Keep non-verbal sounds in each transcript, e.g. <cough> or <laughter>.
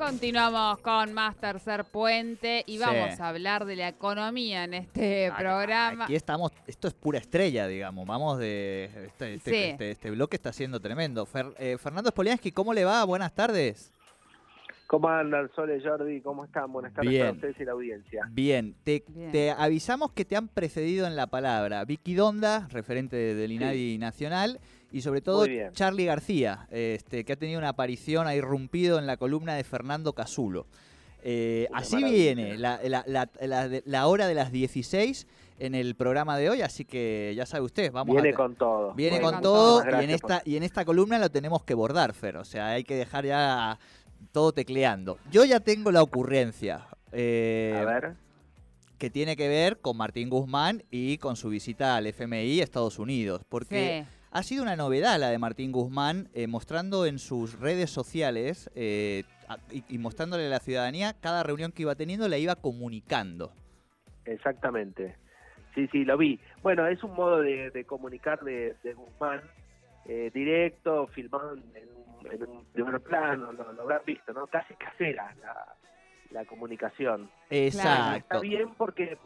Continuamos con más Tercer Puente y vamos a hablar de la economía en este programa. Aquí estamos, esto es pura estrella, digamos. Vamos de. Este, este, este, este bloque está siendo tremendo. Eh, Fernando Spoliansky, ¿cómo le va? Buenas tardes. ¿Cómo andan, Sole Jordi? ¿Cómo están? Buenas tardes Bien. para ustedes y la audiencia. Bien. Te, te, avisamos que te han precedido en la palabra Vicky Donda, referente del INADI Nacional, y sobre todo Charlie García, este, que ha tenido una aparición, ha irrumpido en la columna de Fernando Casulo. Eh, así viene la, la, hora de las 16 en el programa de hoy, así que ya sabe usted, vamos Viene con todo. Viene con todo y en, esta, y en esta columna lo tenemos que bordar, Fer, o sea, hay que dejar ya todo tecleando. Yo ya tengo la ocurrencia. Eh, a ver. Que tiene que ver con Martín Guzmán y con su visita al FMI Estados Unidos, porque... Ha sido una novedad la de Martín Guzmán, eh, mostrando en sus redes sociales eh, y, mostrándole a la ciudadanía cada reunión que iba teniendo, la iba comunicando. Exactamente. Sí, sí, lo vi. Bueno, es un modo de, comunicar de, Guzmán eh, directo, filmado en un, primer plano, lo, habrán visto, ¿no? Casi casera la, comunicación. Exacto. Está bien porque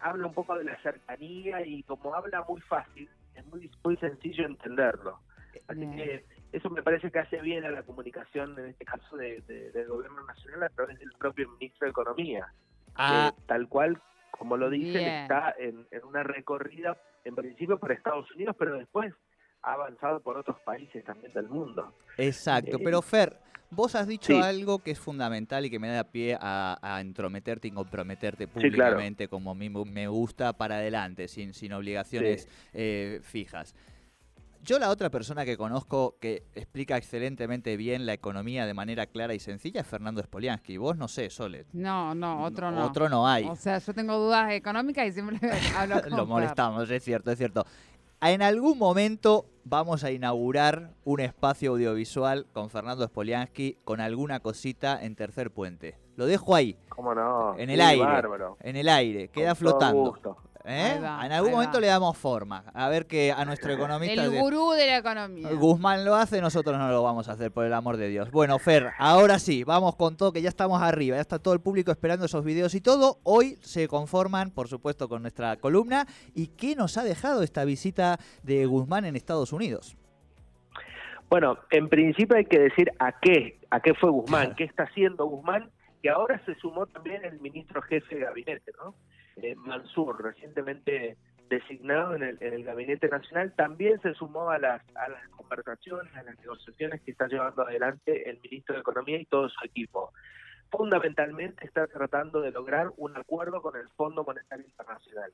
habla un poco de la cercanía y como habla muy fácil, es muy, muy sencillo entenderlo. Así que eso me parece que hace bien a la comunicación, en este caso de, del gobierno nacional, a través del propio ministro de Economía. Ah. tal cual, como lo dicen, está en, una recorrida, en principio por Estados Unidos, pero después ha avanzado por otros países también del mundo. Exacto, eh, pero Fer, vos has dicho algo que es fundamental y que me da pie a, entrometerte y comprometerte públicamente como a mí me gusta para adelante, sin, sin obligaciones eh, fijas. Yo la otra persona que conozco que explica excelentemente bien la economía de manera clara y sencilla es Fernando Spoliansky. Vos no sé, Sole. No, no, otro no. Otro no hay. O sea, yo tengo dudas económicas y siempre <laughs> hablo <laughs> con Lo molestamos, es cierto, es cierto. En algún momento vamos a inaugurar un espacio audiovisual con Fernando Spoliansky con alguna cosita en Tercer Puente. Lo dejo ahí. ¿Cómo no? En el aire. En el aire, queda flotando. ¿Eh? en algún momento le damos forma. A ver que a nuestro economista. El gurú de la economía. Guzmán lo hace, nosotros no lo vamos a hacer, por el amor de Dios. Bueno, Fer, ahora sí, vamos con todo, que ya estamos arriba, ya está todo el público esperando esos videos y todo. Hoy se conforman, por supuesto, con nuestra columna. ¿Y qué nos ha dejado esta visita de Guzmán en Estados Unidos? Bueno, en principio hay que decir a qué, a qué fue Guzmán, qué está haciendo Guzmán, que ahora se sumó también el ministro jefe de gabinete, ¿no? Eh, Mansur, recientemente designado en el, Gabinete Nacional, también se sumó a las, a las conversaciones, a las negociaciones que está llevando adelante el ministro de Economía y todo su equipo. Fundamentalmente está tratando de lograr un acuerdo con el Fondo Monetario Internacional.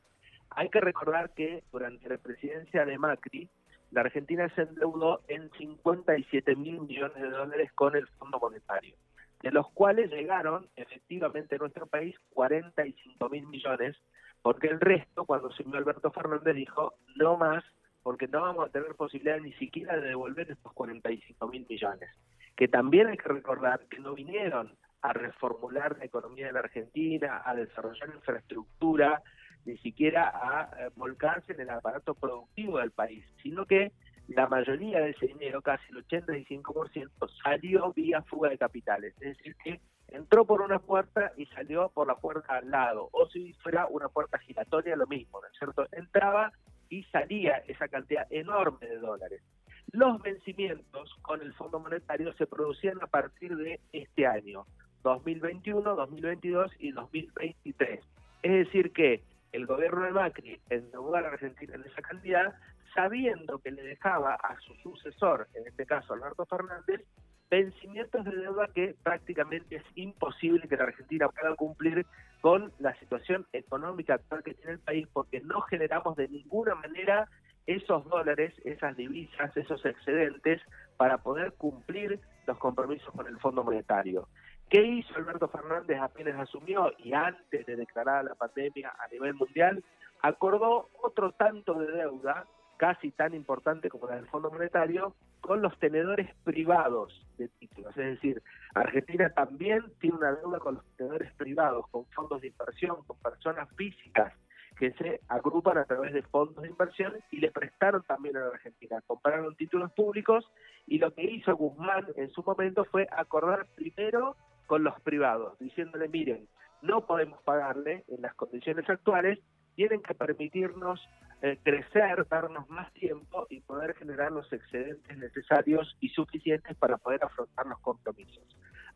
Hay que recordar que durante la presidencia de Macri, la Argentina se endeudó en 57 mil millones de dólares con el Fondo Monetario de los cuales llegaron efectivamente a nuestro país 45 mil millones, porque el resto, cuando se unió Alberto Fernández, dijo no más, porque no vamos a tener posibilidad ni siquiera de devolver estos 45 mil millones. Que también hay que recordar que no vinieron a reformular la economía de la Argentina, a desarrollar infraestructura, ni siquiera a eh, volcarse en el aparato productivo del país, sino que la mayoría de ese dinero, casi el 85%, salió vía fuga de capitales. Es decir, que entró por una puerta y salió por la puerta al lado. O si fuera una puerta giratoria, lo mismo, ¿no es cierto? Entraba y salía esa cantidad enorme de dólares. Los vencimientos con el Fondo Monetario se producían a partir de este año, 2021, 2022 y 2023. Es decir que el gobierno de Macri endeudó a la Argentina en esa cantidad, sabiendo que le dejaba a su sucesor, en este caso Alberto Fernández, vencimientos de deuda que prácticamente es imposible que la Argentina pueda cumplir con la situación económica actual que tiene el país, porque no generamos de ninguna manera esos dólares, esas divisas, esos excedentes para poder cumplir los compromisos con el Fondo Monetario. ¿Qué hizo Alberto Fernández apenas asumió y antes de declarar la pandemia a nivel mundial? Acordó otro tanto de deuda, casi tan importante como la del Fondo Monetario, con los tenedores privados de títulos. Es decir, Argentina también tiene una deuda con los tenedores privados, con fondos de inversión, con personas físicas que se agrupan a través de fondos de inversión y le prestaron también a la Argentina. Compraron títulos públicos y lo que hizo Guzmán en su momento fue acordar primero con los privados, diciéndole, miren, no podemos pagarle en las condiciones actuales, tienen que permitirnos eh, crecer, darnos más tiempo y poder generar los excedentes necesarios y suficientes para poder afrontar los compromisos.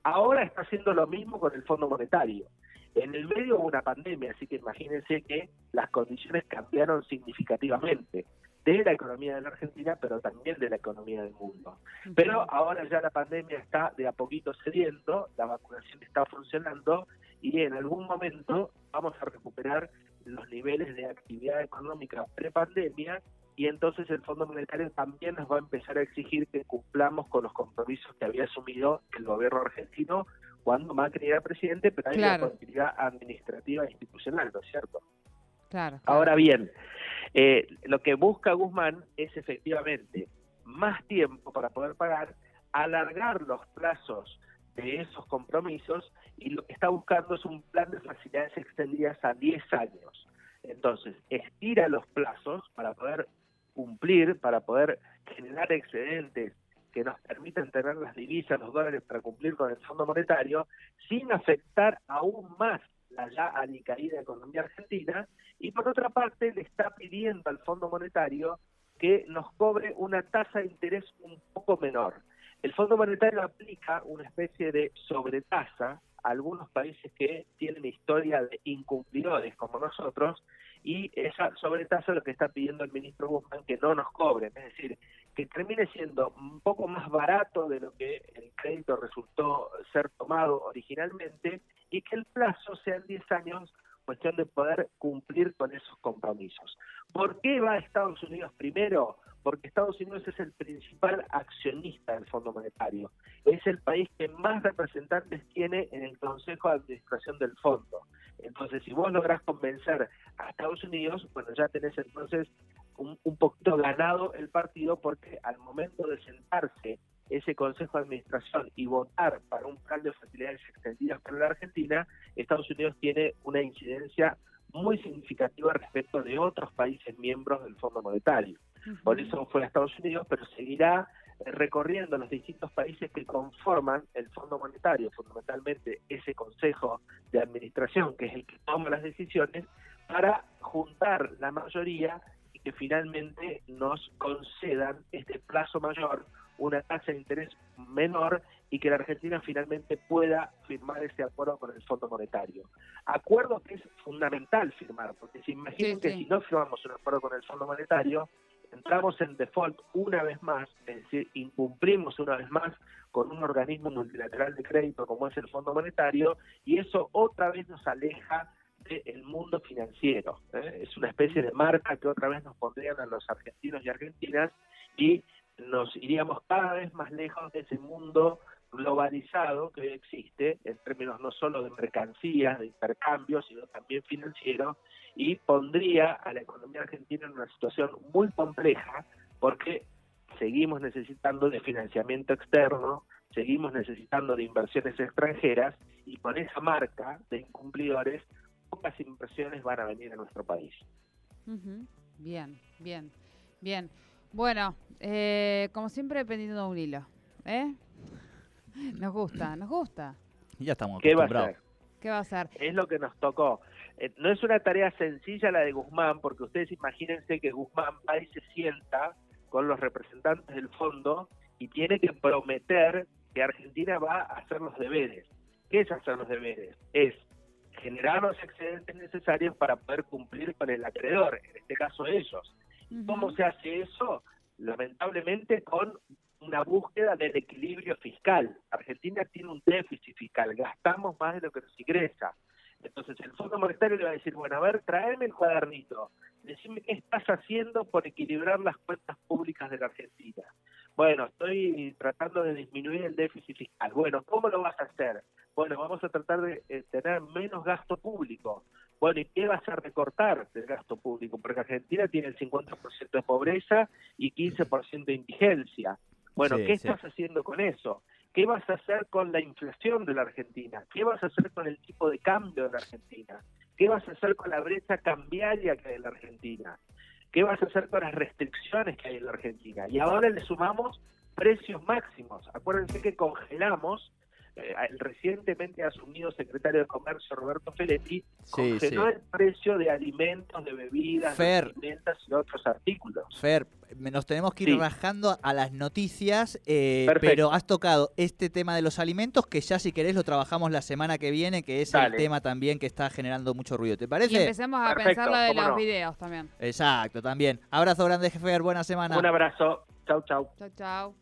Ahora está haciendo lo mismo con el Fondo Monetario. En el medio hubo una pandemia, así que imagínense que las condiciones cambiaron significativamente de la economía de la Argentina, pero también de la economía del mundo. Pero ahora ya la pandemia está de a poquito cediendo, la vacunación está funcionando y en algún momento vamos a recuperar los niveles de actividad económica pre-pandemia y entonces el Fondo Monetario también nos va a empezar a exigir que cumplamos con los compromisos que había asumido el gobierno argentino cuando Macri era presidente, pero hay una continuidad administrativa e institucional, ¿no es cierto? Claro. Ahora bien, eh, lo que busca Guzmán es efectivamente más tiempo para poder pagar, alargar los plazos de esos compromisos y lo que está buscando es un plan de facilidades extendidas a 10 años. Entonces, estira los plazos para poder cumplir, para poder generar excedentes que nos permitan tener las divisas, los dólares para cumplir con el Fondo Monetario, sin afectar aún más la ya alicaída economía argentina, y por otra parte le está pidiendo al Fondo Monetario que nos cobre una tasa de interés un poco menor. El Fondo Monetario aplica una especie de sobretasa algunos países que tienen historia de incumplidores como nosotros y esa sobretasa lo que está pidiendo el ministro Guzmán que no nos cobren, es decir, que termine siendo un poco más barato de lo que el crédito resultó ser tomado originalmente y que el plazo sean 10 años cuestión de poder cumplir con esos compromisos. ¿Por qué va a Estados Unidos primero? Porque Estados Unidos es el principal accionista del Fondo Monetario. Es el país que más representantes tiene en el Consejo de Administración del Fondo. Entonces, si vos lográs convencer a Estados Unidos, bueno, ya tenés entonces un, poquito ganado el partido porque al momento de sentarse ese Consejo de Administración y votar para un plan de facilidades extendidas para la Argentina, Estados Unidos tiene una incidencia muy significativa respecto de otros países miembros del Fondo Monetario. Por eso fue a Estados Unidos, pero seguirá recorriendo los distintos países que conforman el Fondo Monetario, fundamentalmente ese Consejo de Administración, que es el que toma las decisiones, para juntar la mayoría que finalmente nos concedan este plazo mayor, una tasa de interés menor y que la Argentina finalmente pueda firmar ese acuerdo con el Fondo Monetario. Acuerdo que es fundamental firmar, porque si imaginen que si no firmamos un acuerdo con el Fondo Monetario, entramos en default una vez más, es decir, incumplimos una vez más con un organismo multilateral de crédito como es el Fondo Monetario, y eso otra vez nos aleja el mundo financiero. ¿eh? Es una especie de marca que otra vez nos pondrían a los argentinos y argentinas y nos iríamos cada vez más lejos de ese mundo globalizado que hoy existe en términos no solo de mercancías, de intercambio, sino también financiero, y pondría a la economía argentina en una situación muy compleja porque seguimos necesitando de financiamiento externo, seguimos necesitando de inversiones extranjeras y con esa marca de incumplidores pocas inversiones van a venir a nuestro país. Bien, bien, bien. Bueno, eh, como siempre dependiendo de un hilo, ¿eh? <laughs> Nos gusta, nos gusta. Ya estamos ¿Qué va a ser? ¿Qué va a ser? Es lo que nos tocó. Eh, no es una tarea sencilla la de Guzmán, porque ustedes imagínense que Guzmán va y se sienta con los representantes del fondo y tiene que prometer que Argentina va a hacer los deberes. ¿Qué es hacer los deberes? Es generar los excedentes necesarios para poder cumplir con el acreedor, en este caso ellos. ¿Cómo se hace eso? Lamentablemente con una búsqueda del equilibrio fiscal. Argentina tiene un déficit fiscal, gastamos más de lo que nos ingresa. Entonces el Fondo Monetario le va a decir, bueno, a ver, tráeme el cuadernito, decime qué estás haciendo por equilibrar las cuentas públicas de la Argentina. bueno, estoy tratando de disminuir el déficit fiscal. Bueno, ¿cómo lo vas a hacer? Bueno, vamos a tratar de eh, tener menos gasto público. Bueno, ¿y qué vas a recortar del gasto público? Porque Argentina tiene el 50% de pobreza y 15% de indigencia. Bueno, ¿qué estás haciendo con eso? ¿Qué vas a hacer con la inflación de la Argentina? ¿Qué vas a hacer con el tipo de cambio de la Argentina? ¿Qué vas a hacer con la brecha cambiaria que hay en la Argentina? ¿Qué vas a hacer con las restricciones que hay en la Argentina? Y ahora le sumamos precios máximos. Acuérdense que congelamos eh, el recientemente asumido secretario de Comercio Roberto Feletti congeló el precio de alimentos, de bebidas, de alimentos y otros artículos. Fer, nos tenemos que ir rajando a las noticias, eh, pero has tocado este tema de los alimentos que ya si querés lo trabajamos la semana que viene, que es el tema también que está generando mucho ruido. ¿Te parece? Y empecemos a pensar la de los videos también. Exacto, también. Abrazo grande, Fer, buena semana. Un abrazo. Chau, chau. Chau, chau.